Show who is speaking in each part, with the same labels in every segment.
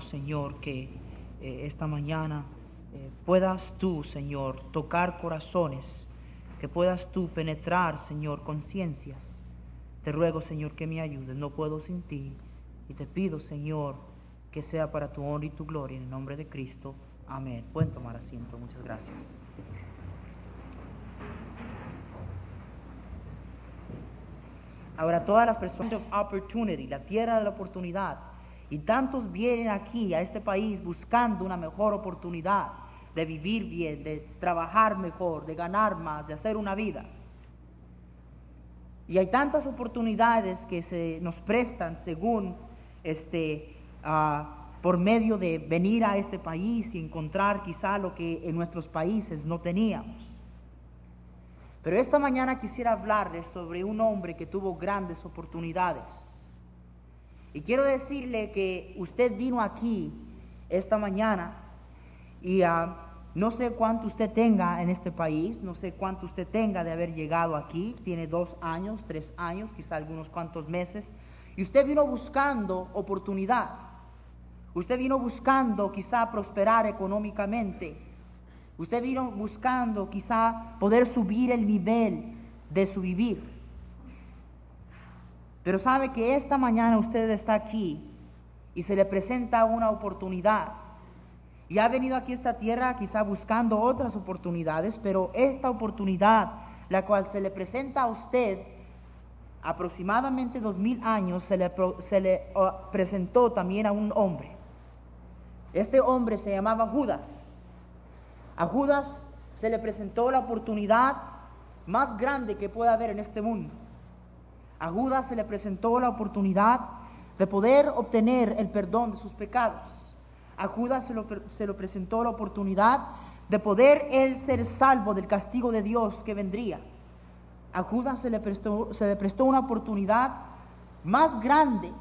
Speaker 1: Señor, que eh, esta mañana eh, puedas tú, Señor, tocar corazones, que puedas tú penetrar, Señor, conciencias. Te ruego, Señor, que me ayudes. No puedo sin ti. Y te pido, Señor, que sea para tu honra y tu gloria. En el nombre de Cristo. Amén. Pueden tomar asiento. Muchas gracias. Ahora, todas las personas, opportunity, la tierra de la oportunidad, y tantos vienen aquí a este país buscando una mejor oportunidad de vivir bien, de trabajar mejor, de ganar más, de hacer una vida. Y hay tantas oportunidades que se nos prestan según este, ah, por medio de venir a este país y encontrar quizá lo que en nuestros países no teníamos. Pero esta mañana quisiera hablarles sobre un hombre que tuvo grandes oportunidades y quiero decirle que usted vino aquí esta mañana y ah, no sé cuánto usted tenga en este país, no sé cuánto usted tenga de haber llegado aquí, tiene dos años, tres años, quizá algunos cuantos meses, y usted vino buscando oportunidad, usted vino buscando quizá prosperar económicamente, usted vino buscando quizá poder subir el nivel de su vivir. Pero sabe que esta mañana usted está aquí y se le presenta una oportunidad. Y ha venido aquí a esta tierra quizá buscando otras oportunidades, pero esta oportunidad, la cual se le presenta a usted, aproximadamente dos mil años, se le, uh, presentó también a un hombre. Este hombre se llamaba Judas. A Judas se le presentó la oportunidad más grande que pueda haber en este mundo. A Judas se le presentó la oportunidad de poder obtener el perdón de sus pecados. A Judas se, se lo, presentó la oportunidad de poder él ser salvo del castigo de Dios que vendría. A Judas se le prestó, se le prestó una oportunidad más grande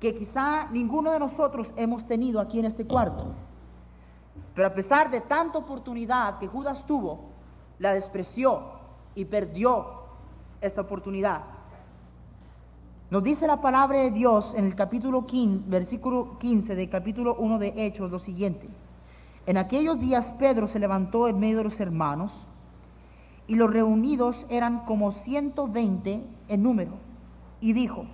Speaker 1: que quizá ninguno de nosotros hemos tenido aquí en este cuarto. Pero a pesar de tanta oportunidad que Judas tuvo, la despreció y perdió esta oportunidad. Nos dice la palabra de Dios en el capítulo 15, versículo 15 del capítulo 1 de Hechos lo siguiente. En aquellos días Pedro se levantó en medio de los hermanos y los reunidos eran como 120 en número y dijo,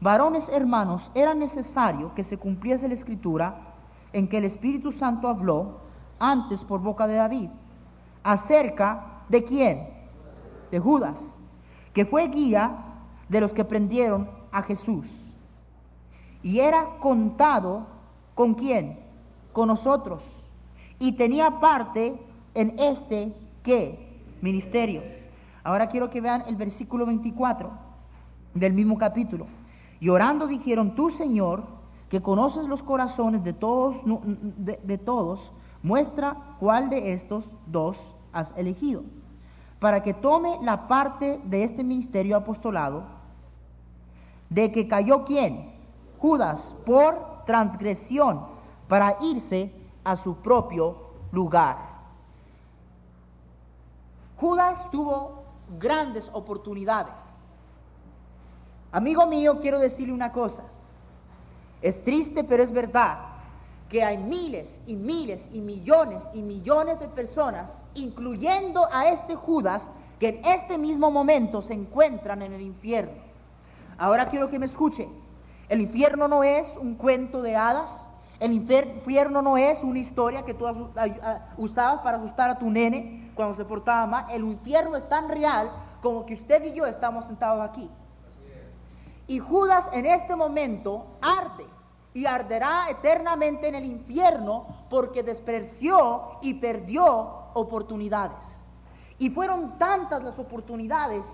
Speaker 1: varones hermanos, era necesario que se cumpliese la escritura en que el Espíritu Santo habló antes por boca de David, acerca de quién? De Judas, que fue guía de los que prendieron a Jesús. Y era contado con quién? Con nosotros. Y tenía parte en este qué? Ministerio. Ahora quiero que vean el versículo 24 del mismo capítulo. Y orando dijeron, tú Señor, que conoces los corazones de todos, de, de todos, muestra cuál de estos dos has elegido, para que tome la parte de este ministerio apostolado de que cayó quién? Judas por transgresión para irse a su propio lugar. Judas tuvo grandes oportunidades. Amigo mío, quiero decirle una cosa. Es triste, pero es verdad que hay miles y miles y millones y millones de personas, incluyendo a este Judas, que en este mismo momento se encuentran en el infierno. Ahora quiero que me escuche. El infierno no es un cuento de hadas. El infierno no es una historia que tú usabas para asustar a tu nene cuando se portaba mal. El infierno es tan real como que usted y yo estamos sentados aquí. Y Judas en este momento arde y arderá eternamente en el infierno porque despreció y perdió oportunidades. Y fueron tantas las oportunidades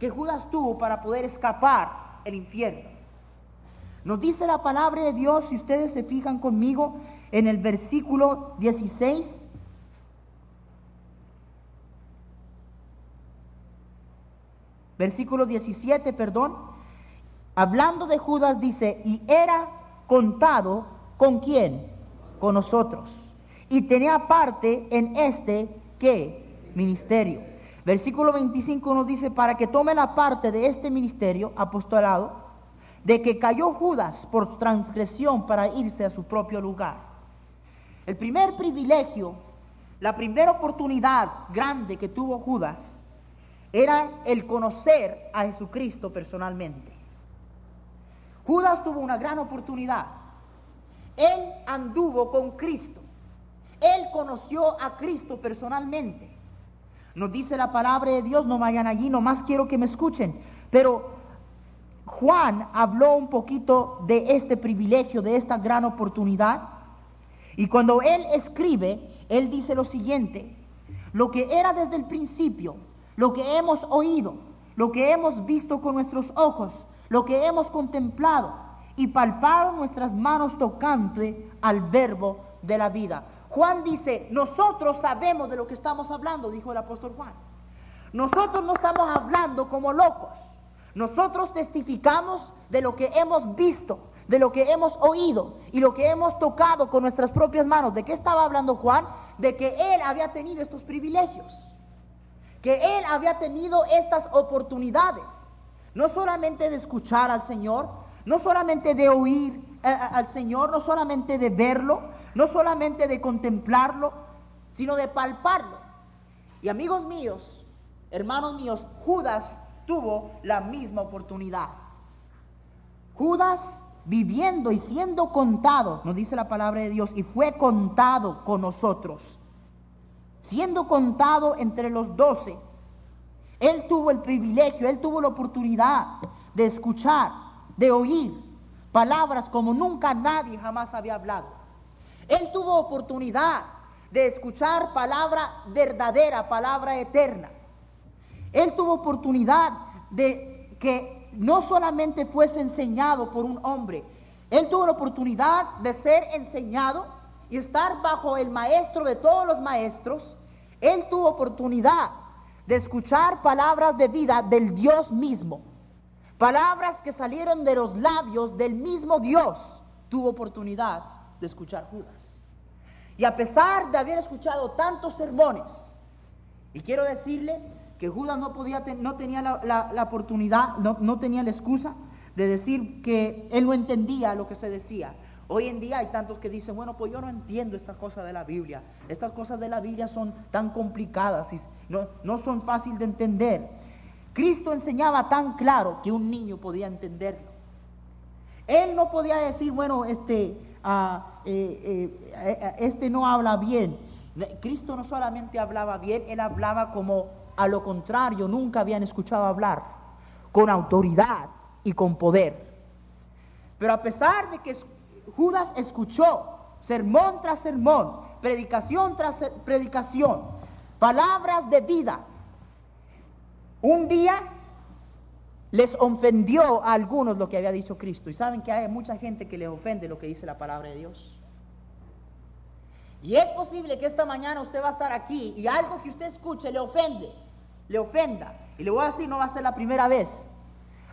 Speaker 1: que Judas tuvo para poder escapar el infierno. Nos dice la palabra de Dios, si ustedes se fijan conmigo, en el versículo 16. Versículo 17, perdón. Hablando de Judas dice, y era contado con quién? Con nosotros. Y tenía parte en este, ¿qué? Ministerio. Versículo 25 nos dice, para que tome la parte de este ministerio, apostolado, de que cayó Judas por transgresión para irse a su propio lugar. El primer privilegio, la primera oportunidad grande que tuvo Judas era el conocer a Jesucristo personalmente. Judas tuvo una gran oportunidad. Él anduvo con Cristo. Él conoció a Cristo personalmente. Nos dice la palabra de Dios, no vayan allí, nomás quiero que me escuchen. Pero Juan habló un poquito de este privilegio, de esta gran oportunidad. Y cuando él escribe, él dice lo siguiente, lo que era desde el principio, lo que hemos oído, lo que hemos visto con nuestros ojos, lo que hemos contemplado y palpado nuestras manos tocante al verbo de la vida. Juan dice, nosotros sabemos de lo que estamos hablando, dijo el apóstol Juan. Nosotros no estamos hablando como locos. Nosotros testificamos de lo que hemos visto, de lo que hemos oído y lo que hemos tocado con nuestras propias manos. ¿De qué estaba hablando Juan? De que él había tenido estos privilegios, que él había tenido estas oportunidades, no solamente de escuchar al Señor, no solamente de oír eh, eh, al Señor, no solamente de verlo, no solamente de contemplarlo, sino de palparlo. Y amigos míos, hermanos míos, Judas tuvo la misma oportunidad. Judas viviendo y siendo contado, nos dice la palabra de Dios, y fue contado con nosotros. Siendo contado entre los doce, él tuvo el privilegio, él tuvo la oportunidad de escuchar, de oír palabras como nunca nadie jamás había hablado. Él tuvo oportunidad de escuchar palabra verdadera, palabra eterna. Él tuvo oportunidad de que no solamente fuese enseñado por un hombre, él tuvo la oportunidad de ser enseñado y estar bajo el maestro de todos los maestros. Él tuvo oportunidad de escuchar palabras de vida del Dios mismo. Palabras que salieron de los labios del mismo Dios. Tuvo oportunidad de escuchar Judas. Y a pesar de haber escuchado tantos sermones, y quiero decirle que Judas no, podía, no tenía la, oportunidad, no, no tenía la excusa de decir que él no entendía lo que se decía. Hoy en día hay tantos que dicen, bueno, pues yo no entiendo estas cosas de la Biblia. Estas cosas de la Biblia son tan complicadas y no, no son fáciles de entender. Cristo enseñaba tan claro que un niño podía entenderlo. Él no podía decir, bueno, este, ah, eh, eh, este no habla bien. Cristo no solamente hablaba bien, él hablaba como a lo contrario, nunca habían escuchado hablar, con autoridad y con poder. Pero a pesar de que Judas escuchó sermón tras sermón, predicación tras predicación, palabras de vida, un día les ofendió a algunos lo que había dicho Cristo. Y saben que hay mucha gente que les ofende lo que dice la palabra de Dios. Y es posible que esta mañana usted va a estar aquí y algo que usted escuche le ofende le ofenda. Y le voy a decir, no va a ser la primera vez.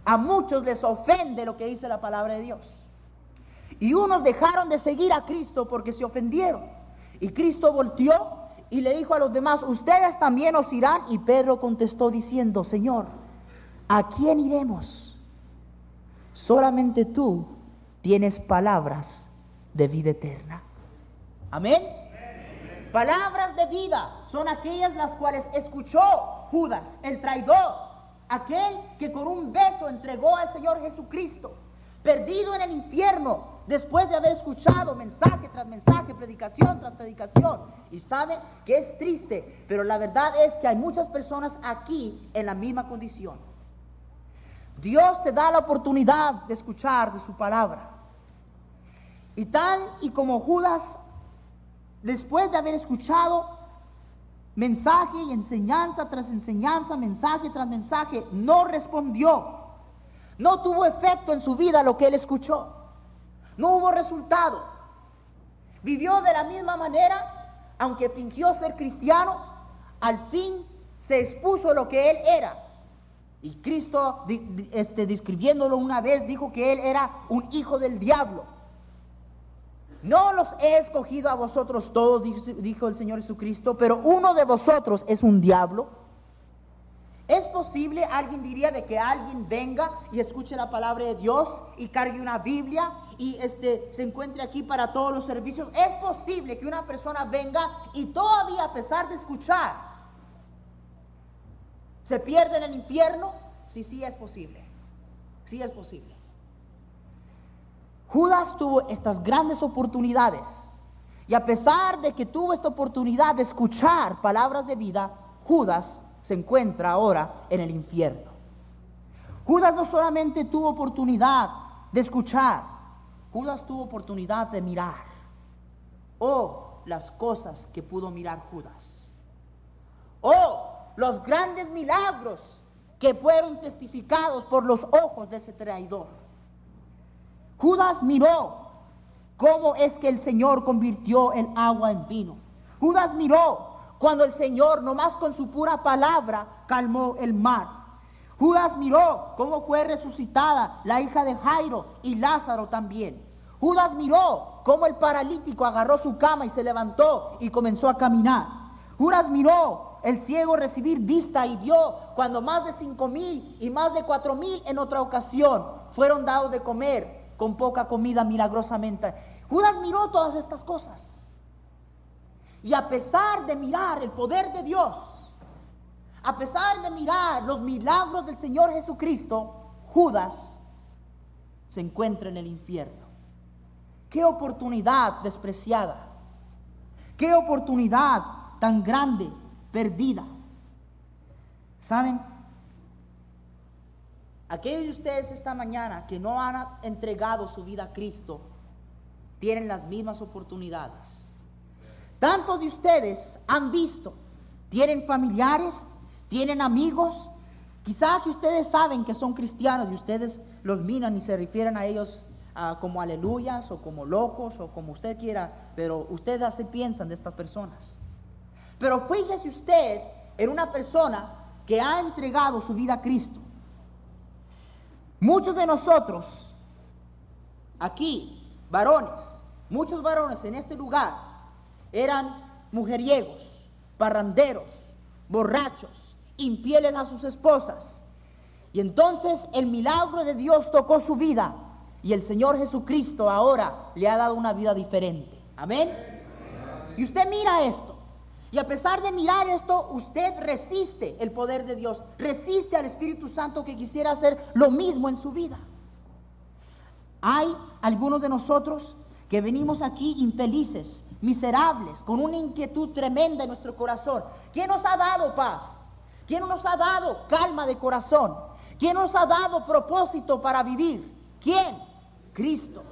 Speaker 1: A muchos les ofende lo que dice la palabra de Dios. Y unos dejaron de seguir a Cristo porque se ofendieron. Y Cristo volteó y le dijo a los demás, ustedes también os irán. Y Pedro contestó diciendo, Señor, ¿a quién iremos? Solamente tú tienes palabras de vida eterna. Amén. Palabras de vida son aquellas las cuales escuchó Judas, el traidor, aquel que con un beso entregó al Señor Jesucristo, perdido en el infierno, después de haber escuchado mensaje tras mensaje, predicación tras predicación. Y sabe que es triste, pero la verdad es que hay muchas personas aquí en la misma condición. Dios te da la oportunidad de escuchar de su palabra. Y tal y como Judas, después de haber escuchado mensaje y enseñanza tras enseñanza, mensaje tras mensaje, no respondió. No tuvo efecto en su vida lo que él escuchó. No hubo resultado. Vivió de la misma manera, aunque fingió ser cristiano, al fin se expuso lo que él era. Y Cristo, este, describiéndolo una vez, dijo que él era un hijo del diablo. No los he escogido a vosotros todos, dijo el Señor Jesucristo, pero uno de vosotros es un diablo. ¿Es posible, alguien diría, de que alguien venga y escuche la palabra de Dios y cargue una Biblia y este, se encuentre aquí para todos los servicios? ¿Es posible que una persona venga y todavía a pesar de escuchar se pierda en el infierno? Sí, sí es posible. Sí es posible. Judas tuvo estas grandes oportunidades y a pesar de que tuvo esta oportunidad de escuchar palabras de vida, Judas se encuentra ahora en el infierno. Judas no solamente tuvo oportunidad de escuchar, Judas tuvo oportunidad de mirar. Oh, las cosas que pudo mirar Judas. Oh, los grandes milagros que fueron testificados por los ojos de ese traidor. Judas miró cómo es que el Señor convirtió el agua en vino. Judas miró cuando el Señor, nomás con su pura palabra, calmó el mar. Judas miró cómo fue resucitada la hija de Jairo y Lázaro también. Judas miró cómo el paralítico agarró su cama y se levantó y comenzó a caminar. Judas miró el ciego recibir vista y dio cuando más de cinco mil y más de cuatro mil en otra ocasión fueron dados de comer con poca comida milagrosamente. Judas miró todas estas cosas. Y a pesar de mirar el poder de Dios, a pesar de mirar los milagros del Señor Jesucristo, Judas se encuentra en el infierno. Qué oportunidad despreciada. Qué oportunidad tan grande perdida. ¿Saben? Aquellos de ustedes esta mañana que no han entregado su vida a Cristo, tienen las mismas oportunidades. Tantos de ustedes han visto, tienen familiares, tienen amigos, quizá que ustedes saben que son cristianos y ustedes los miran y se refieren a ellos ah, como aleluyas o como locos o como usted quiera, pero ustedes así piensan de estas personas. Pero fíjese usted en una persona que ha entregado su vida a Cristo. Muchos de nosotros, aquí, varones, muchos varones en este lugar, eran mujeriegos, parranderos, borrachos, infieles a sus esposas. Y entonces el milagro de Dios tocó su vida y el Señor Jesucristo ahora le ha dado una vida diferente. Amén. Y usted mira esto. Y a pesar de mirar esto, usted resiste el poder de Dios, resiste al Espíritu Santo que quisiera hacer lo mismo en su vida. Hay algunos de nosotros que venimos aquí infelices, miserables, con una inquietud tremenda en nuestro corazón. ¿Quién nos ha dado paz? ¿Quién nos ha dado calma de corazón? ¿Quién nos ha dado propósito para vivir? ¿Quién? Cristo.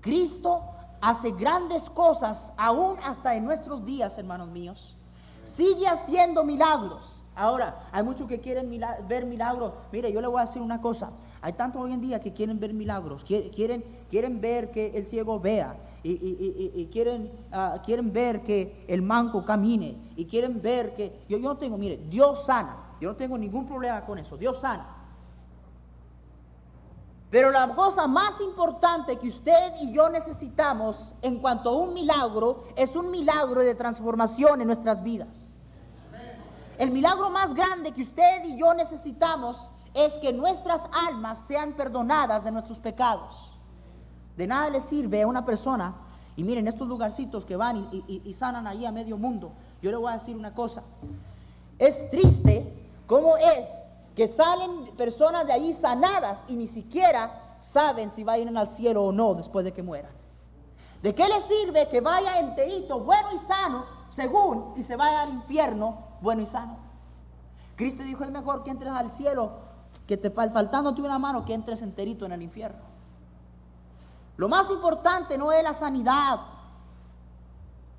Speaker 1: Cristo hace grandes cosas aún hasta en nuestros días, hermanos míos. Sigue haciendo milagros. Ahora, hay muchos que quieren ver milagros. Mire, yo le voy a decir una cosa. Hay tantos hoy en día que quieren ver milagros. Quieren, quieren ver que el ciego vea y, quieren, ah, quieren ver que el manco camine y quieren ver que yo, yo no tengo, mire, Dios sana, yo no tengo ningún problema con eso, Dios sana. Pero la cosa más importante que usted y yo necesitamos en cuanto a un milagro es un milagro de transformación en nuestras vidas. El milagro más grande que usted y yo necesitamos es que nuestras almas sean perdonadas de nuestros pecados. De nada le sirve a una persona, y miren estos lugarcitos que van y, sanan ahí a medio mundo. Yo le voy a decir una cosa. Es triste cómo es que salen personas de ahí sanadas y ni siquiera saben si vayan al cielo o no después de que mueran. ¿De qué le sirve que vaya enterito, bueno y sano, según, y se vaya al infierno, bueno y sano? Cristo dijo, es mejor que entres al cielo, que te faltándote una mano, que entres enterito en el infierno. Lo más importante no es la sanidad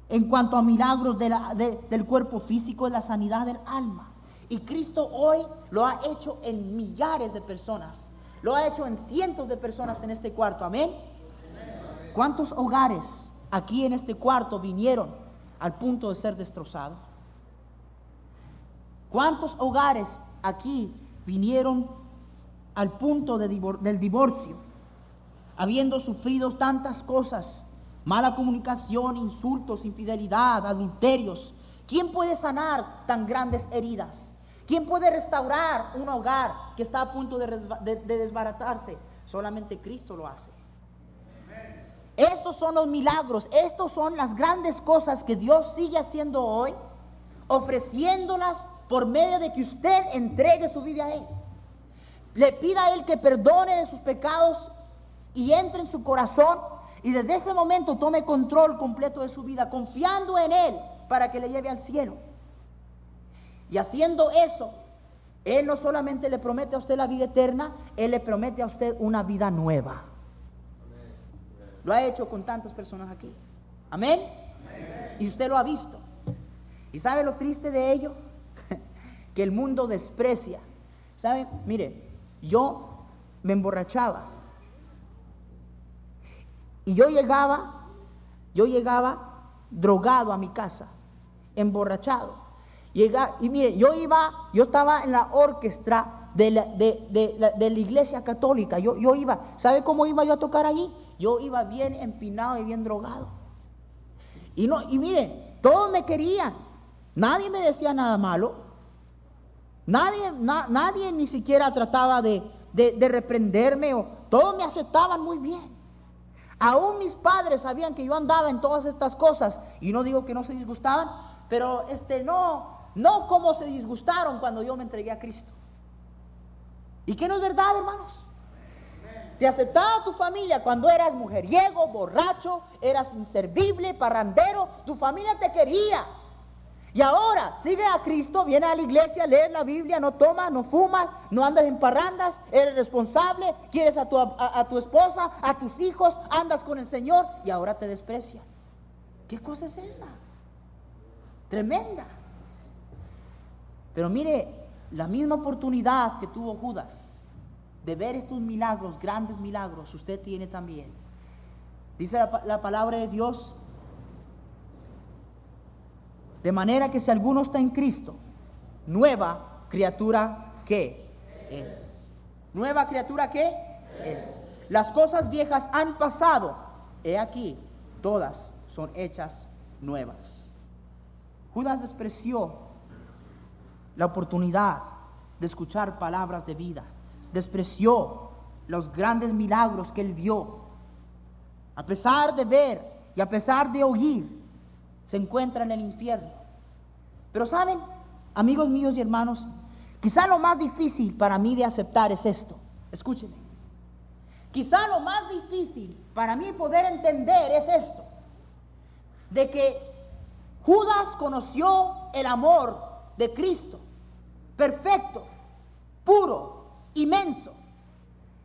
Speaker 1: en cuanto a milagros del cuerpo físico, es la sanidad del alma. Y Cristo hoy lo ha hecho en millares de personas. Lo ha hecho en cientos de personas en este cuarto. Amén. ¿Cuántos hogares aquí en este cuarto vinieron al punto de ser destrozados? ¿Cuántos hogares aquí vinieron al punto del divorcio, habiendo sufrido tantas cosas, mala comunicación, insultos, infidelidad, adulterios? ¿Quién puede sanar tan grandes heridas? ¿Quién puede restaurar un hogar que está a punto de, desbaratarse? Solamente Cristo lo hace. Estos son los milagros, estos son las grandes cosas que Dios sigue haciendo hoy, ofreciéndolas por medio de que usted entregue su vida a Él. Le pida a Él que perdone de sus pecados y entre en su corazón y desde ese momento tome control completo de su vida, confiando en Él para que le lleve al cielo. Y haciendo eso, Él no solamente le promete a usted la vida eterna, Él le promete a usted una vida nueva. Lo ha hecho con tantas personas aquí. Amén. Y usted lo ha visto. ¿Y sabe lo triste de ello? que el mundo desprecia. ¿Sabe? Mire, yo me emborrachaba. Y yo llegaba, yo llegaba drogado a mi casa, emborrachado y mire, yo iba, yo estaba en la orquesta de la, de, la, iglesia católica. Yo, yo iba, ¿sabe cómo iba yo a tocar allí? Yo iba bien empinado y bien drogado. Y, no, y mire, todos me querían. Nadie me decía nada malo. Nadie, nadie ni siquiera trataba de, de reprenderme. O, todos me aceptaban muy bien. Aún mis padres sabían que yo andaba en todas estas cosas. Y no digo que no se disgustaban, pero este no, no como se disgustaron cuando yo me entregué a Cristo. ¿Y qué no es verdad, hermanos? Te aceptaba tu familia cuando eras mujeriego, borracho, eras inservible, parrandero, tu familia te quería. Y ahora sigue a Cristo, viene a la iglesia, lees la Biblia, no tomas, no fumas, no andas en parrandas, eres responsable, quieres a tu, a tu esposa, a tus hijos, andas con el Señor y ahora te desprecia. ¿Qué cosa es esa? Tremenda. Pero mire, la misma oportunidad que tuvo Judas de ver estos milagros, grandes milagros, usted tiene también. Dice la, palabra de Dios, de manera que si alguno está en Cristo, nueva criatura que es. Nueva criatura que es. Las cosas viejas han pasado. He aquí, todas son hechas nuevas. Judas despreció la oportunidad de escuchar palabras de vida. Despreció los grandes milagros que él vio. A pesar de ver y a pesar de oír, se encuentra en el infierno. Pero saben, amigos míos y hermanos, quizá lo más difícil para mí de aceptar es esto. Escúchenme. Quizá lo más difícil para mí poder entender es esto. De que Judas conoció el amor de Cristo perfecto, puro, inmenso.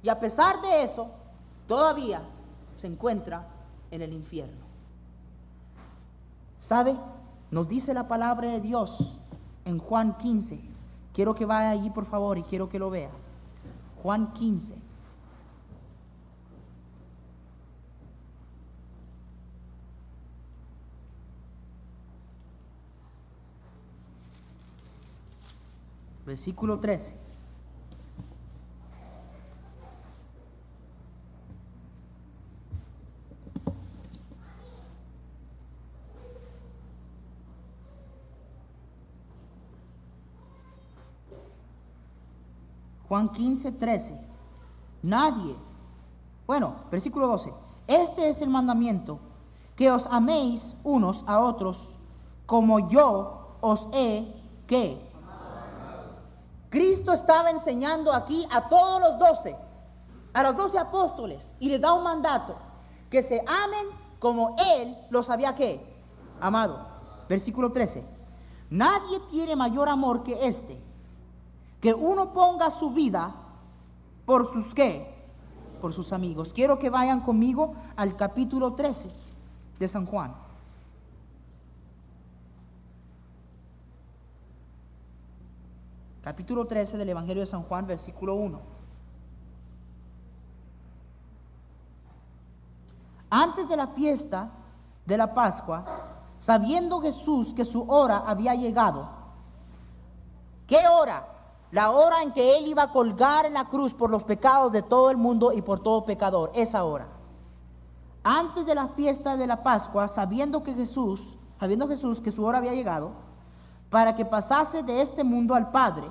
Speaker 1: Y a pesar de eso, todavía se encuentra en el infierno. ¿Sabe? Nos dice la palabra de Dios en Juan 15. Quiero que vaya allí, por favor, y quiero que lo vea. Juan 15. versículo 13. Juan 15, 13. Nadie. Bueno, versículo 12. Este es el mandamiento, que os améis unos a otros como yo os he que Cristo estaba enseñando aquí a todos los doce, a los doce apóstoles, y les da un mandato, que se amen como Él los había que amado. Versículo 13. Nadie tiene mayor amor que este, que uno ponga su vida por sus qué, por sus amigos. Quiero que vayan conmigo al capítulo 13 de San Juan. Capítulo 13 del Evangelio de San Juan, versículo 1. Antes de la fiesta de la Pascua, sabiendo Jesús que su hora había llegado, ¿qué hora? La hora en que Él iba a colgar en la cruz por los pecados de todo el mundo y por todo pecador, esa hora. Antes de la fiesta de la Pascua, sabiendo que Jesús, sabiendo Jesús que su hora había llegado, para que pasase de este mundo al Padre,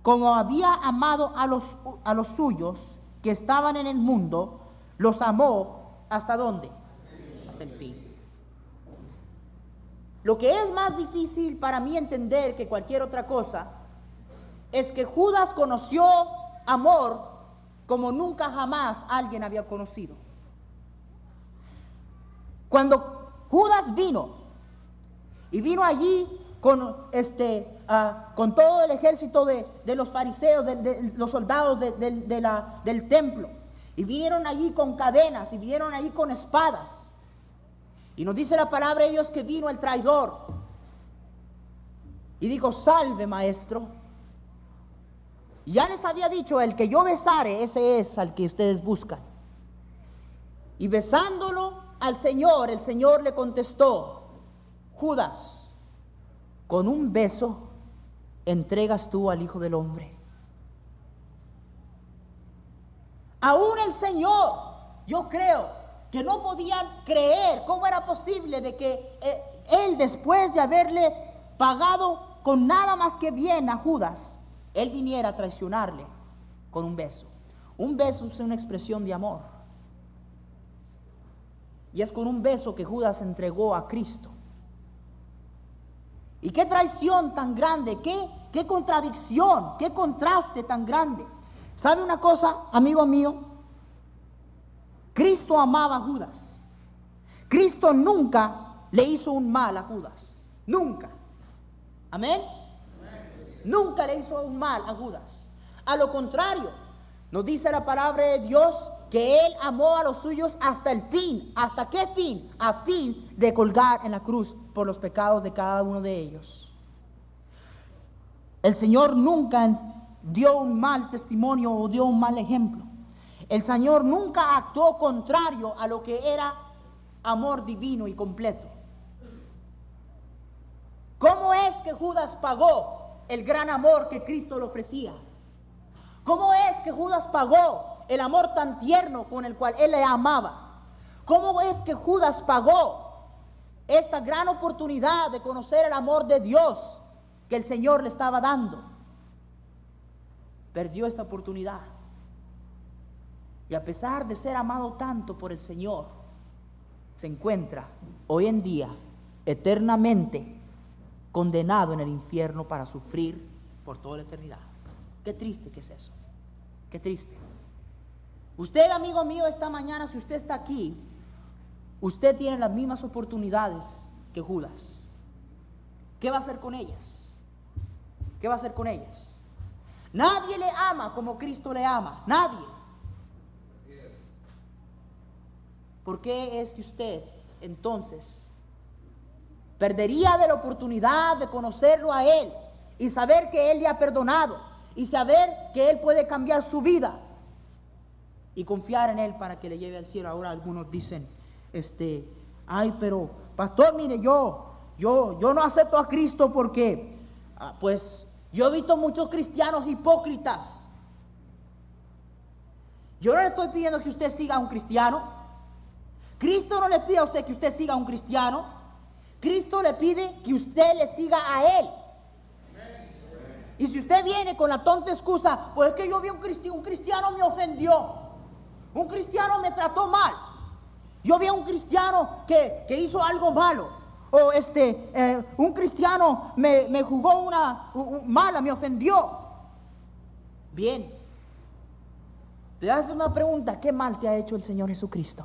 Speaker 1: como había amado a los, a los suyos que estaban en el mundo, los amó hasta dónde? Hasta el fin. Lo que es más difícil para mí entender que cualquier otra cosa es que Judas conoció amor como nunca jamás alguien había conocido. Cuando Judas vino y vino allí con, este, ah, con todo el ejército de, los fariseos, de, los soldados del templo, y vinieron allí con cadenas y vinieron allí con espadas. Y nos dice la palabra de que vino el traidor. Y dijo, salve maestro. Ya les había dicho, el que yo besare, ese es al que ustedes buscan. Y besándolo al Señor, el Señor le contestó, Judas, con un beso entregas tú al Hijo del Hombre. Aún el Señor, yo creo que no podían creer cómo era posible de que eh, Él después de haberle pagado con nada más que bien a Judas, Él viniera a traicionarle con un beso. Un beso es una expresión de amor. Y es con un beso que Judas entregó a Cristo. Y qué traición tan grande, qué, contradicción, qué contraste tan grande. ¿Sabe una cosa, amigo mío? Cristo amaba a Judas. Cristo nunca le hizo un mal a Judas. Nunca. Amén. Nunca le hizo un mal a Judas. A lo contrario, nos dice la palabra de Dios que Él amó a los suyos hasta el fin. ¿Hasta qué fin? A fin de colgar en la cruz por los pecados de cada uno de ellos. El Señor nunca dio un mal testimonio o dio un mal ejemplo. El Señor nunca actuó contrario a lo que era amor divino y completo. ¿Cómo es que Judas pagó el gran amor que Cristo le ofrecía? ¿Cómo es que Judas pagó el amor tan tierno con el cual él le amaba. ¿Cómo es que Judas pagó esta gran oportunidad de conocer el amor de Dios que el Señor le estaba dando? Perdió esta oportunidad. Y a pesar de ser amado tanto por el Señor, se encuentra hoy en día eternamente condenado en el infierno para sufrir por toda la eternidad. Qué triste que es eso. Qué triste. Usted, amigo mío, esta mañana, si usted está aquí, usted tiene las mismas oportunidades que Judas. ¿Qué va a hacer con ellas? ¿Qué va a hacer con ellas? Nadie le ama como Cristo le ama. Nadie. ¿Por qué es que usted entonces perdería de la oportunidad de conocerlo a Él y saber que Él le ha perdonado y saber que Él puede cambiar su vida? y confiar en Él para que le lleve al cielo. Ahora algunos dicen, este, ay, pero pastor, mire, yo, yo, yo no acepto a Cristo porque, ah, pues, yo he visto muchos cristianos hipócritas. Yo no le estoy pidiendo que usted siga a un cristiano. Cristo no le pide a usted que usted siga a un cristiano. Cristo le pide que usted le siga a Él. Y si usted viene con la tonta excusa, pues es que yo vi un cristiano, un cristiano me ofendió. Un cristiano me trató mal. Yo vi a un cristiano que, hizo algo malo. O este, eh, un cristiano me, jugó una mala, me ofendió. Bien. Te haces una pregunta, ¿qué mal te ha hecho el Señor Jesucristo?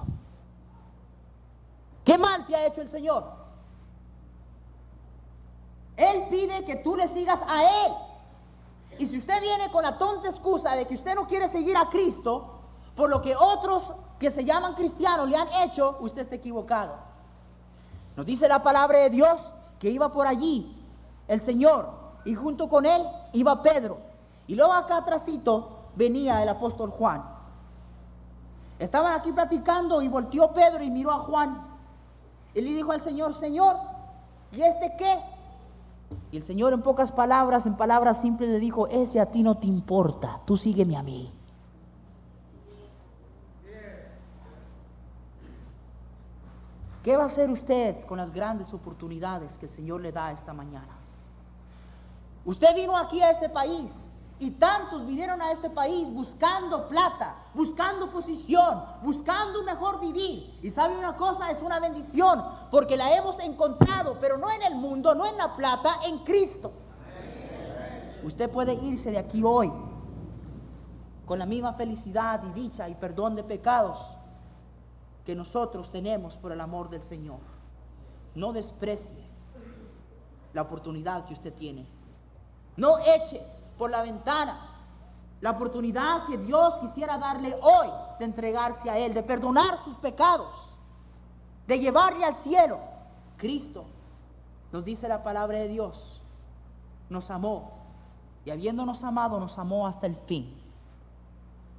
Speaker 1: ¿Qué mal te ha hecho el Señor? Él pide que tú le sigas a Él. Y si usted viene con la tonta excusa de que usted no quiere seguir a Cristo, por lo que otros que se llaman cristianos le han hecho, usted está equivocado. Nos dice la palabra de Dios que iba por allí el Señor y junto con él iba Pedro. Y luego acá atrásito venía el apóstol Juan. Estaban aquí platicando y volteó Pedro y miró a Juan. Y le dijo al Señor, Señor, ¿y este qué? Y el Señor en pocas palabras, en palabras simples le dijo, ese a ti no te importa, tú sígueme a mí. ¿Qué va a hacer usted con las grandes oportunidades que el Señor le da esta mañana? Usted vino aquí a este país y tantos vinieron a este país buscando plata, buscando posición, buscando un mejor vivir. Y sabe una cosa, es una bendición, porque la hemos encontrado, pero no en el mundo, no en la plata, en Cristo. Usted puede irse de aquí hoy con la misma felicidad y dicha y perdón de pecados que nosotros tenemos por el amor del Señor. No desprecie la oportunidad que usted tiene. No eche por la ventana la oportunidad que Dios quisiera darle hoy de entregarse a Él, de perdonar sus pecados, de llevarle al cielo. Cristo, nos dice la palabra de Dios, nos amó y habiéndonos amado nos amó hasta el fin.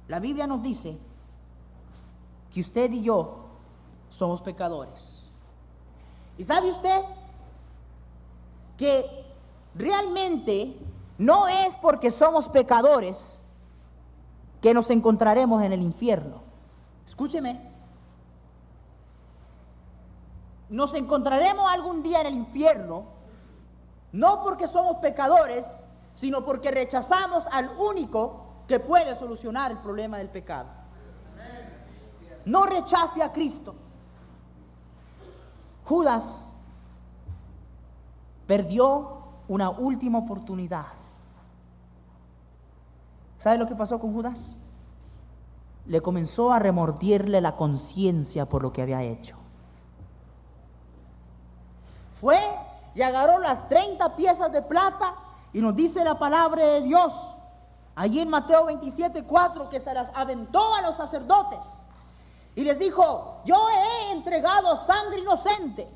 Speaker 1: La Biblia nos dice que usted y yo somos pecadores. ¿Y sabe usted que realmente no es porque somos pecadores que nos encontraremos en el infierno? Escúcheme. Nos encontraremos algún día en el infierno, no porque somos pecadores, sino porque rechazamos al único que puede solucionar el problema del pecado. No rechace a Cristo. Judas perdió una última oportunidad. ¿Sabe lo que pasó con Judas? Le comenzó a remordirle la conciencia por lo que había hecho. Fue y agarró las 30 piezas de plata y nos dice la palabra de Dios, allí en Mateo 27, 4, que se las aventó a los sacerdotes y les dijo, yo he entregado sangre inocente.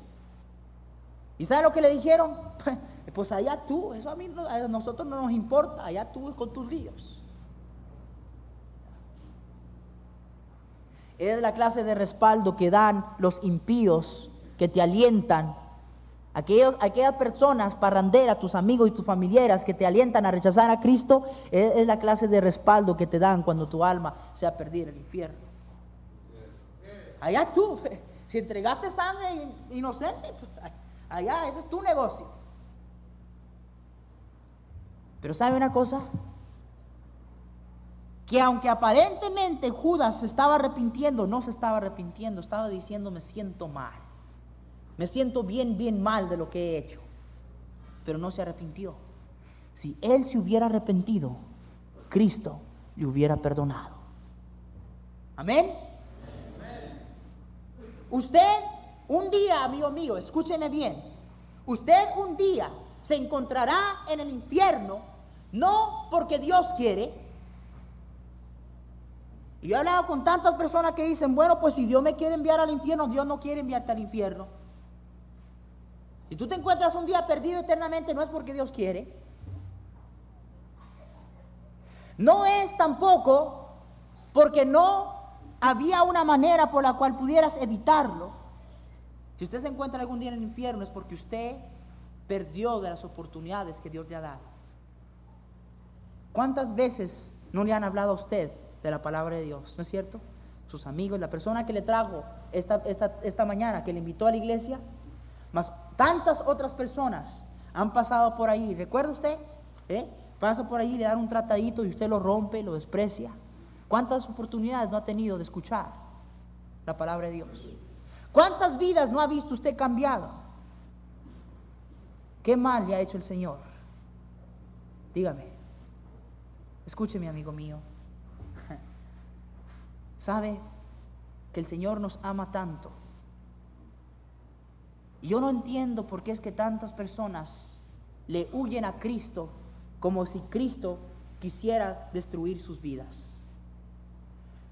Speaker 1: ¿Y sabe lo que le dijeron? Pues allá tú, eso a, mí, a nosotros no nos importa, allá tú con tus líos. Es la clase de respaldo que dan los impíos, que te alientan. Aquellas personas parranderas, tus amigos y tus familiares que te alientan a rechazar a Cristo, es, la clase de respaldo que te dan cuando tu alma se ha en el infierno. Allá tú, si entregaste sangre inocente, allá, ese es tu negocio. Pero ¿sabe una cosa? Que aunque aparentemente Judas se estaba arrepintiendo, no se estaba arrepintiendo, estaba diciendo me siento mal. Me siento bien, bien mal de lo que he hecho. Pero no se arrepintió. Si él se hubiera arrepentido, Cristo le hubiera perdonado. Amén. Usted un día, amigo mío, escúcheme bien, usted un día se encontrará en el infierno, no porque Dios quiere. Y yo he hablado con tantas personas que dicen, bueno, pues si Dios me quiere enviar al infierno, Dios no quiere enviarte al infierno. Si tú te encuentras un día perdido eternamente, no es porque Dios quiere. No es tampoco porque no había una manera por la cual pudieras evitarlo. Si usted se encuentra algún día en el infierno es porque usted perdió de las oportunidades que Dios le ha dado. ¿Cuántas veces no le han hablado a usted de la palabra de Dios? ¿No es cierto? Sus amigos, la persona que le trajo esta, esta, mañana, que le invitó a la iglesia, más tantas otras personas han pasado por ahí. ¿Recuerda usted? ¿Eh? Pasa por ahí, le dan un tratadito y usted lo rompe, lo desprecia. ¿Cuántas oportunidades no ha tenido de escuchar la palabra de Dios? ¿Cuántas vidas no ha visto usted cambiado? ¿Qué mal le ha hecho el Señor? Dígame. Escúcheme, amigo mío. ¿Sabe que el Señor nos ama tanto? Y yo no entiendo por qué es que tantas personas le huyen a Cristo como si Cristo quisiera destruir sus vidas.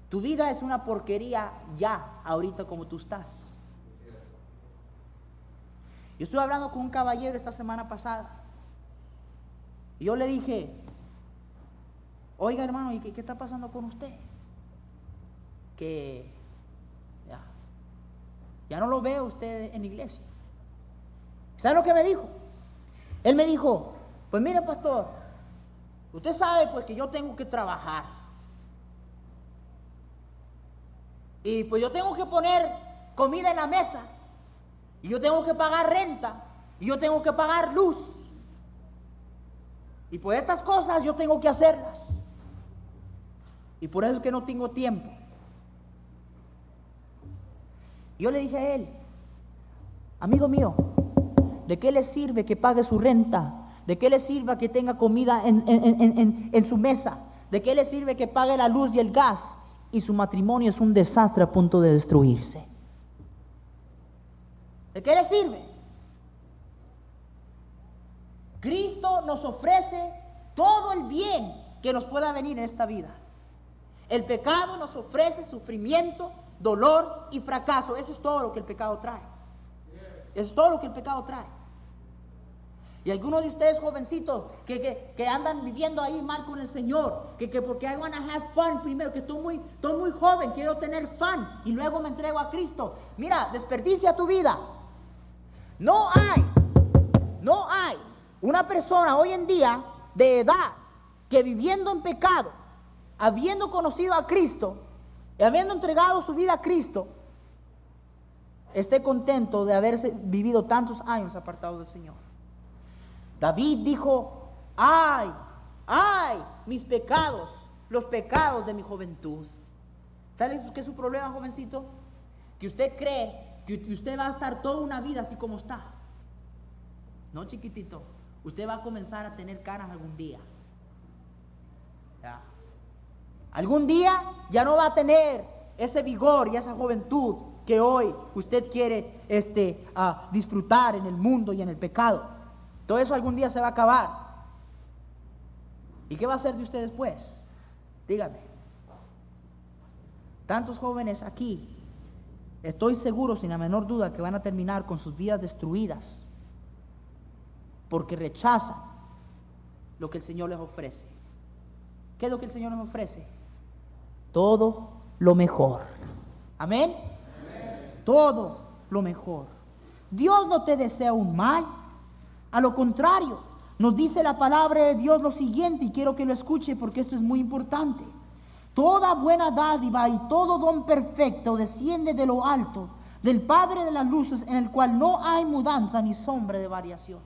Speaker 1: Tu vida es una porquería ya, ahorita como tú estás. Yo estuve hablando con un caballero esta semana pasada. Y yo le dije, oiga hermano, ¿y qué, qué está pasando con usted? Que ya, no lo veo usted en la iglesia. ¿Sabe lo que me dijo? Él me dijo, pues mire pastor, usted sabe pues que yo tengo que trabajar. Y pues yo tengo que poner comida en la mesa. Y yo tengo que pagar renta. Y yo tengo que pagar luz. Y por estas cosas yo tengo que hacerlas. Y por eso es que no tengo tiempo. Yo le dije a él, amigo mío, ¿de qué le sirve que pague su renta? ¿De qué le sirve que tenga comida en su mesa? ¿De qué le sirve que pague la luz y el gas? Y su matrimonio es un desastre a punto de destruirse. ¿De qué le sirve? Cristo nos ofrece todo el bien que nos pueda venir en esta vida. El pecado nos ofrece sufrimiento, dolor y fracaso. Eso es todo lo que el pecado trae. Es todo lo que el pecado trae. Y algunos de ustedes jovencitos que, que, andan viviendo ahí mal con el Señor, que, que porque I want to have fun primero, que estoy muy, estoy muy joven, quiero tener fun y luego me entrego a Cristo. Mira, desperdicia tu vida. No hay, no hay una persona hoy en día de edad que viviendo en pecado, habiendo conocido a Cristo y habiendo entregado su vida a Cristo, esté contento de haberse vivido tantos años apartado del Señor. David dijo, ay, ay, mis pecados, los pecados de mi juventud. ¿Sabes qué es su problema, jovencito? Que usted cree que usted va a estar toda una vida así como está. No, chiquitito. Usted va a comenzar a tener caras algún día. Algún día ya no va a tener ese vigor y esa juventud que hoy usted quiere este, disfrutar en el mundo y en el pecado. Todo eso algún día se va a acabar. ¿Y qué va a hacer de usted después? Dígame. Tantos jóvenes aquí Estoy seguro, sin la menor duda, que van a terminar con sus vidas destruidas porque rechazan lo que el Señor les ofrece. ¿Qué es lo que el Señor les ofrece? Todo lo mejor. Amén. Todo lo mejor. Dios no te desea un mal. A lo contrario, nos dice la palabra de Dios lo siguiente y quiero que lo escuche porque esto es muy importante. Toda buena dádiva y todo don perfecto desciende de lo alto, del Padre de las luces, en el cual no hay mudanza ni sombra de variación.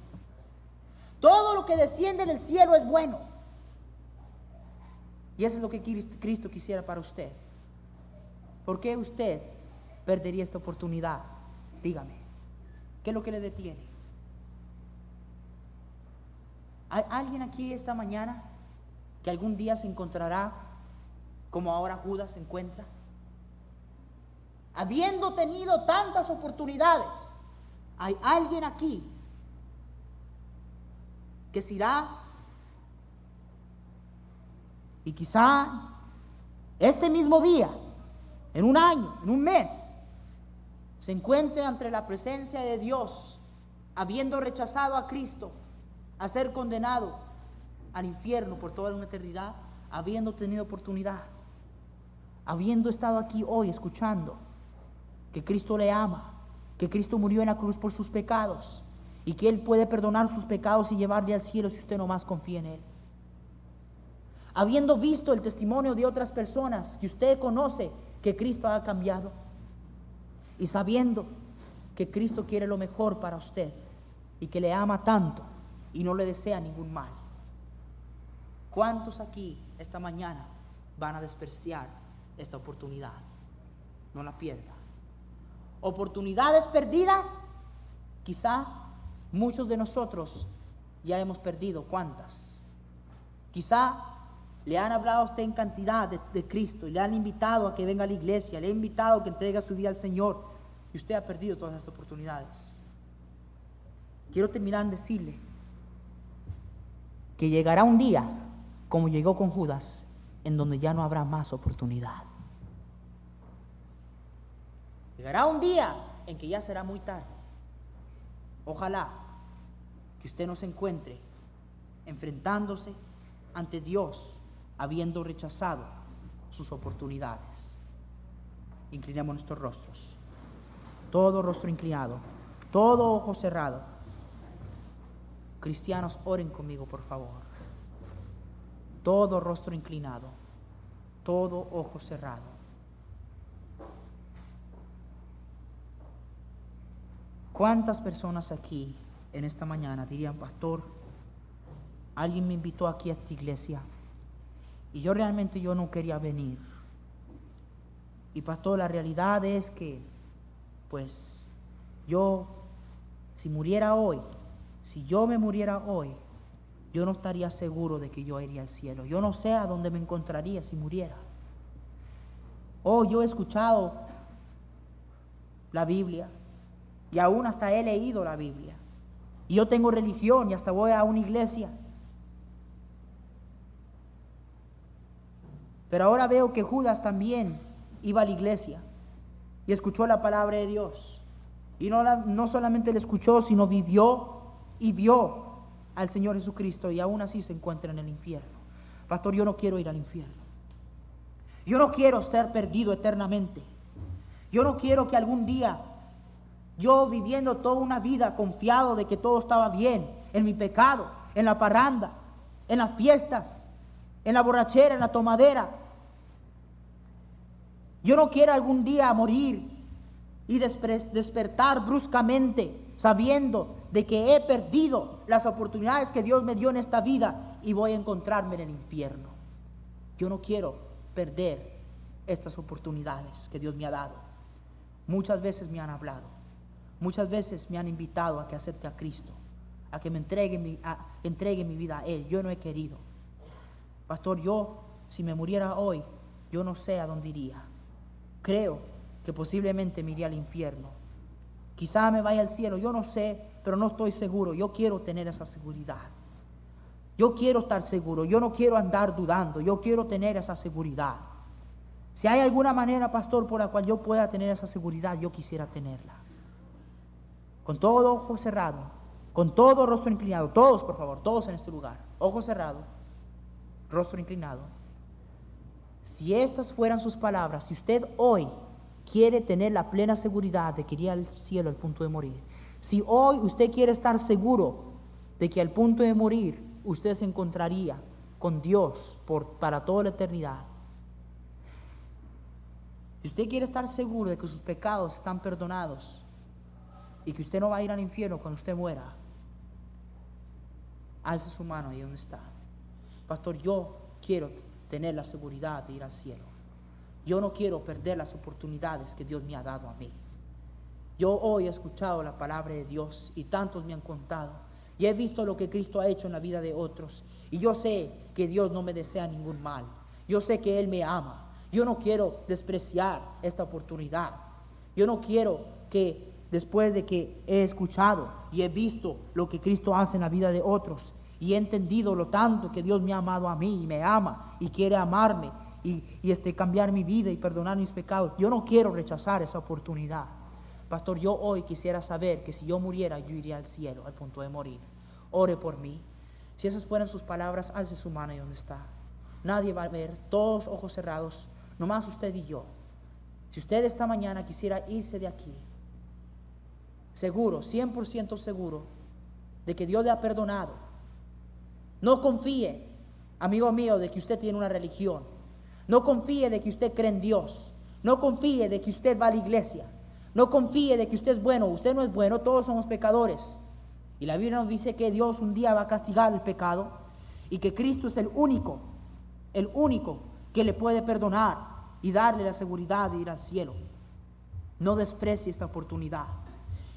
Speaker 1: Todo lo que desciende del cielo es bueno. Y eso es lo que Cristo quisiera para usted. ¿Por qué usted perdería esta oportunidad? Dígame, ¿qué es lo que le detiene? ¿Hay alguien aquí esta mañana que algún día se encontrará como ahora Judas se encuentra? Habiendo tenido tantas oportunidades, hay alguien aquí que se irá y quizá este mismo día, en un año, en un mes, se encuentre ante la presencia de Dios, habiendo rechazado a Cristo, a ser condenado al infierno por toda una eternidad, habiendo tenido oportunidad habiendo estado aquí hoy escuchando que Cristo le ama, que Cristo murió en la cruz por sus pecados y que Él puede perdonar sus pecados y llevarle al cielo si usted no más confía en Él. Habiendo visto el testimonio de otras personas que usted conoce que Cristo ha cambiado y sabiendo que Cristo quiere lo mejor para usted y que le ama tanto y no le desea ningún mal. ¿Cuántos aquí esta mañana van a despreciar esta oportunidad. No la pierda. Oportunidades perdidas, quizá muchos de nosotros ya hemos perdido. ¿Cuántas? Quizá le han hablado a usted en cantidad de, Cristo y le han invitado a que venga a la iglesia, le han invitado a que entregue su vida al Señor y usted ha perdido todas estas oportunidades. Quiero terminar en decirle que llegará un día, como llegó con Judas, en donde ya no habrá más oportunidad. Llegará un día en que ya será muy tarde. Ojalá que usted no se encuentre enfrentándose ante Dios habiendo rechazado sus oportunidades. Inclinemos nuestros rostros. Todo rostro inclinado, todo ojo cerrado. Cristianos, oren conmigo, por favor. Todo rostro inclinado, todo ojo cerrado. ¿Cuántas personas aquí en esta mañana dirían, pastor, alguien me invitó aquí a esta iglesia y yo realmente yo no quería venir? Y pastor, la realidad es que, pues, yo, si muriera hoy, si yo me muriera hoy, yo no estaría seguro de que yo iría al cielo. Yo no sé a dónde me encontraría si muriera. Oh, yo he escuchado la Biblia, y aún hasta he leído la Biblia. Y yo tengo religión y hasta voy a una iglesia. Pero ahora veo que Judas también iba a la iglesia y escuchó la palabra de Dios. Y no, no solamente la escuchó, sino vivió y vio al Señor Jesucristo y aún así se encuentra en el infierno. Pastor, yo no quiero ir al infierno. Yo no quiero estar perdido eternamente. Yo no quiero que algún día yo viviendo toda una vida confiado de que todo estaba bien, en mi pecado, en la parranda, en las fiestas, en la borrachera, en la tomadera. Yo no quiero algún día morir y despertar bruscamente sabiendo de que he perdido las oportunidades que Dios me dio en esta vida y voy a encontrarme en el infierno. Yo no quiero perder estas oportunidades que Dios me ha dado. Muchas veces me han hablado Muchas veces me han invitado a que acepte a Cristo, a que me entregue mi, entregue mi vida a Él. Yo no he querido. Pastor, yo, si me muriera hoy, yo no sé a dónde iría. Creo que posiblemente me iría al infierno. Quizá me vaya al cielo, yo no sé, pero no estoy seguro. Yo quiero tener esa seguridad. Yo quiero estar seguro, yo no quiero andar dudando, yo quiero tener esa seguridad. Si hay alguna manera, pastor, por la cual yo pueda tener esa seguridad, yo quisiera tenerla con todo ojo cerrado, con todo rostro inclinado, todos por favor, todos en este lugar, ojo cerrado, rostro inclinado. Si estas fueran sus palabras, si usted hoy quiere tener la plena seguridad de que iría al cielo al punto de morir, si hoy usted quiere estar seguro de que al punto de morir usted se encontraría con Dios por, para toda la eternidad, si usted quiere estar seguro de que sus pecados están perdonados, y que usted no va a ir al infierno cuando usted muera, alce su mano ahí donde está. Pastor, yo quiero tener la seguridad de ir al cielo. Yo no quiero perder las oportunidades que Dios me ha dado a mí. Yo hoy he escuchado la palabra de Dios y tantos me han contado. Y he visto lo que Cristo ha hecho en la vida de otros. Y yo sé que Dios no me desea ningún mal. Yo sé que Él me ama. Yo no quiero despreciar esta oportunidad. Yo no quiero que después de que he escuchado y he visto lo que Cristo hace en la vida de otros y he entendido lo tanto que Dios me ha amado a mí y me ama y quiere amarme y, este, cambiar mi vida y perdonar mis pecados. Yo no quiero rechazar esa oportunidad. Pastor, yo hoy quisiera saber que si yo muriera, yo iría al cielo al punto de morir. Ore por mí. Si esas fueran sus palabras, alce su mano y donde está. Nadie va a ver, todos ojos cerrados, nomás usted y yo. Si usted esta mañana quisiera irse de aquí, seguro, 100% seguro, de que Dios le ha perdonado. No confíe, amigo mío, de que usted tiene una religión. No confíe de que usted cree en Dios. No confíe de que usted va a la iglesia. No confíe de que usted es bueno. Usted no es bueno, todos somos pecadores. Y la Biblia nos dice que Dios un día va a castigar el pecado y que Cristo es el único, el único que le puede perdonar y darle la seguridad de ir al cielo. No desprecie esta oportunidad.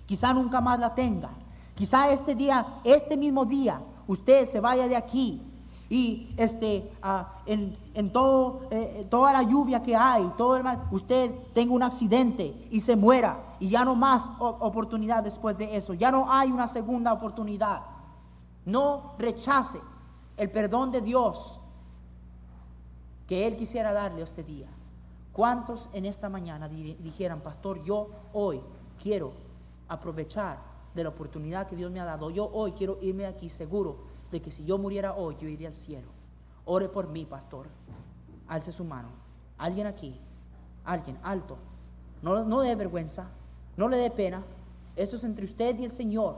Speaker 1: Quizá nunca más la tenga. Quizá este día, este mismo día, usted se vaya de aquí y este, ah, en, todo, eh, toda la lluvia que hay, todo el mal, usted tenga un accidente y se muera y ya no más oportunidad después de eso, ya no hay una segunda oportunidad. No rechace el perdón de Dios que Él quisiera darle este día. ¿Cuántos en esta mañana di- dijeran, pastor, yo hoy quiero aprovechar de la oportunidad que Dios me ha dado? Yo hoy quiero irme aquí seguro de que si yo muriera hoy, yo iría al cielo. Ore por mí, pastor. Alce su mano. Alguien aquí. Alguien, alto. No, no le dé vergüenza. No le dé pena. Esto es entre usted y el Señor.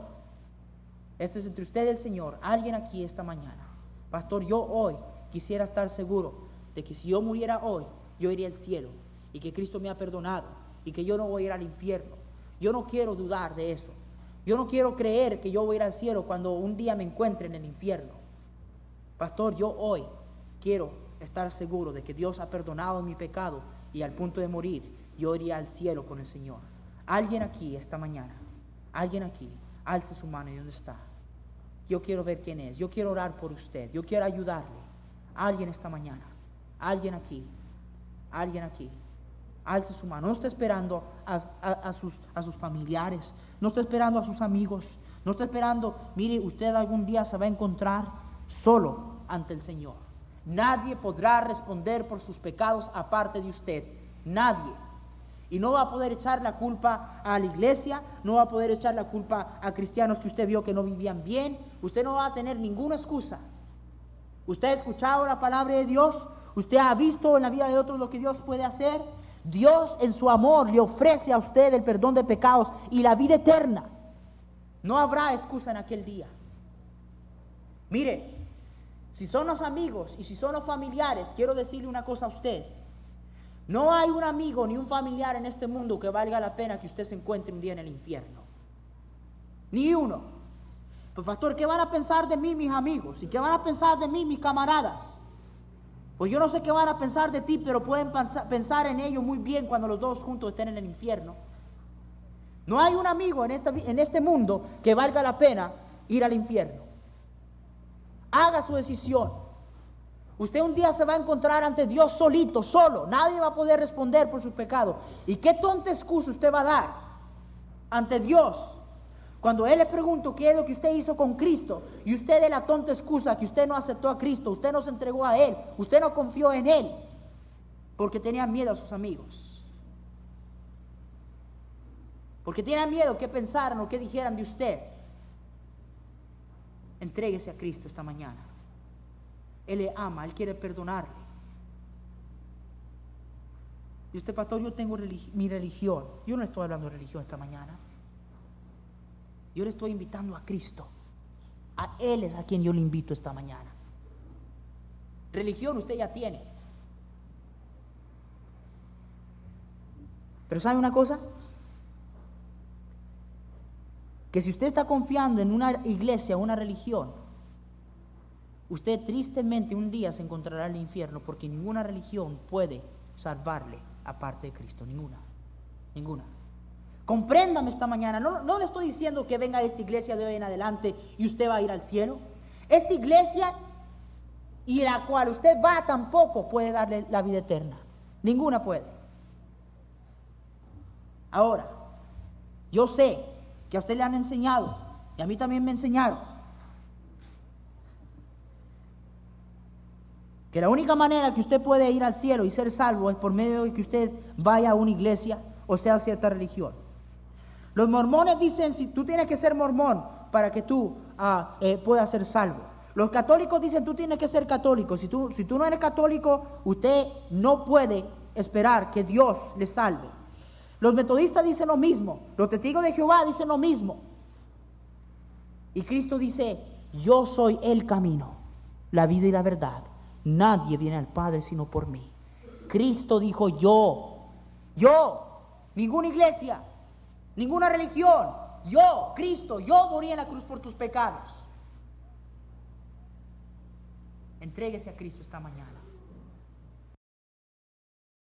Speaker 1: Esto es entre usted y el Señor. Alguien aquí esta mañana. Pastor, yo hoy quisiera estar seguro de que si yo muriera hoy, yo iría al cielo. Y que Cristo me ha perdonado. Y que yo no voy a ir al infierno. Yo no quiero dudar de eso. Yo no quiero creer que yo voy a ir al cielo cuando un día me encuentre en el infierno. Pastor, yo hoy quiero estar seguro de que Dios ha perdonado mi pecado y al punto de morir yo iría al cielo con el Señor. Alguien aquí esta mañana, alguien aquí, alce su mano y dónde está. Yo quiero ver quién es, yo quiero orar por usted, yo quiero ayudarle. Alguien esta mañana, alguien aquí, alguien aquí. Alce su mano, no está esperando a sus, a sus familiares, no está esperando a sus amigos, no está esperando, mire, usted algún día se va a encontrar solo ante el Señor. Nadie podrá responder por sus pecados aparte de usted, nadie. Y no va a poder echar la culpa a la iglesia, no va a poder echar la culpa a cristianos que usted vio que no vivían bien, usted no va a tener ninguna excusa. Usted ha escuchado la palabra de Dios, usted ha visto en la vida de otros lo que Dios puede hacer. Dios en su amor le ofrece a usted el perdón de pecados y la vida eterna. No habrá excusa en aquel día. Mire, si son los amigos y si son los familiares, quiero decirle una cosa a usted. No hay un amigo ni un familiar en este mundo que valga la pena que usted se encuentre un día en el infierno. Ni uno. Pues pastor, ¿qué van a pensar de mí mis amigos? ¿Y qué van a pensar de mí mis camaradas? Pues yo no sé qué van a pensar de ti, pero pueden pensa- pensar en ello muy bien cuando los dos juntos estén en el infierno. No hay un amigo en, en este mundo que valga la pena ir al infierno. Haga su decisión. Usted un día se va a encontrar ante Dios solito, solo. Nadie va a poder responder por sus pecados. ¿Y qué tonta excusa usted va a dar ante Dios cuando Él le pregunta qué es lo que usted hizo con Cristo y usted de la tonta excusa que usted no aceptó a Cristo, usted no se entregó a Él, usted no confió en Él porque tenía miedo a sus amigos? Porque tenía miedo que pensaran o que dijeran de usted. Entréguese a Cristo esta mañana. Él le ama, Él quiere perdonarle. Y usted, pastor, yo tengo mi religión. Yo no estoy hablando de religión esta mañana. Yo le estoy invitando a Cristo. A Él es a quien yo le invito esta mañana. Religión usted ya tiene. Pero ¿sabe una cosa? Que si usted está confiando en una iglesia, una religión, usted tristemente un día se encontrará en el infierno porque ninguna religión puede salvarle aparte de Cristo, ninguna, ninguna. Compréndame esta mañana, no, no le estoy diciendo que venga a esta iglesia de hoy en adelante y usted va a ir al cielo. Esta iglesia y la cual usted va tampoco puede darle la vida eterna, ninguna puede. Ahora, yo sé que a usted le han enseñado, y a mí también me enseñaron, que la única manera que usted puede ir al cielo y ser salvo es por medio de que usted vaya a una iglesia o sea cierta religión. Los mormones dicen, si tú tienes que ser mormón para que tú ah, eh, puedas ser salvo. Los católicos dicen, tú tienes que ser católico. Si tú, si tú no eres católico, usted no puede esperar que Dios le salve. Los metodistas dicen lo mismo. Los testigos de Jehová dicen lo mismo. Y Cristo dice, yo soy el camino, la vida y la verdad. Nadie viene al Padre sino por mí. Cristo dijo yo, yo, ninguna iglesia, ninguna religión, yo, Cristo, yo morí en la cruz por tus pecados. Entréguese a Cristo esta mañana.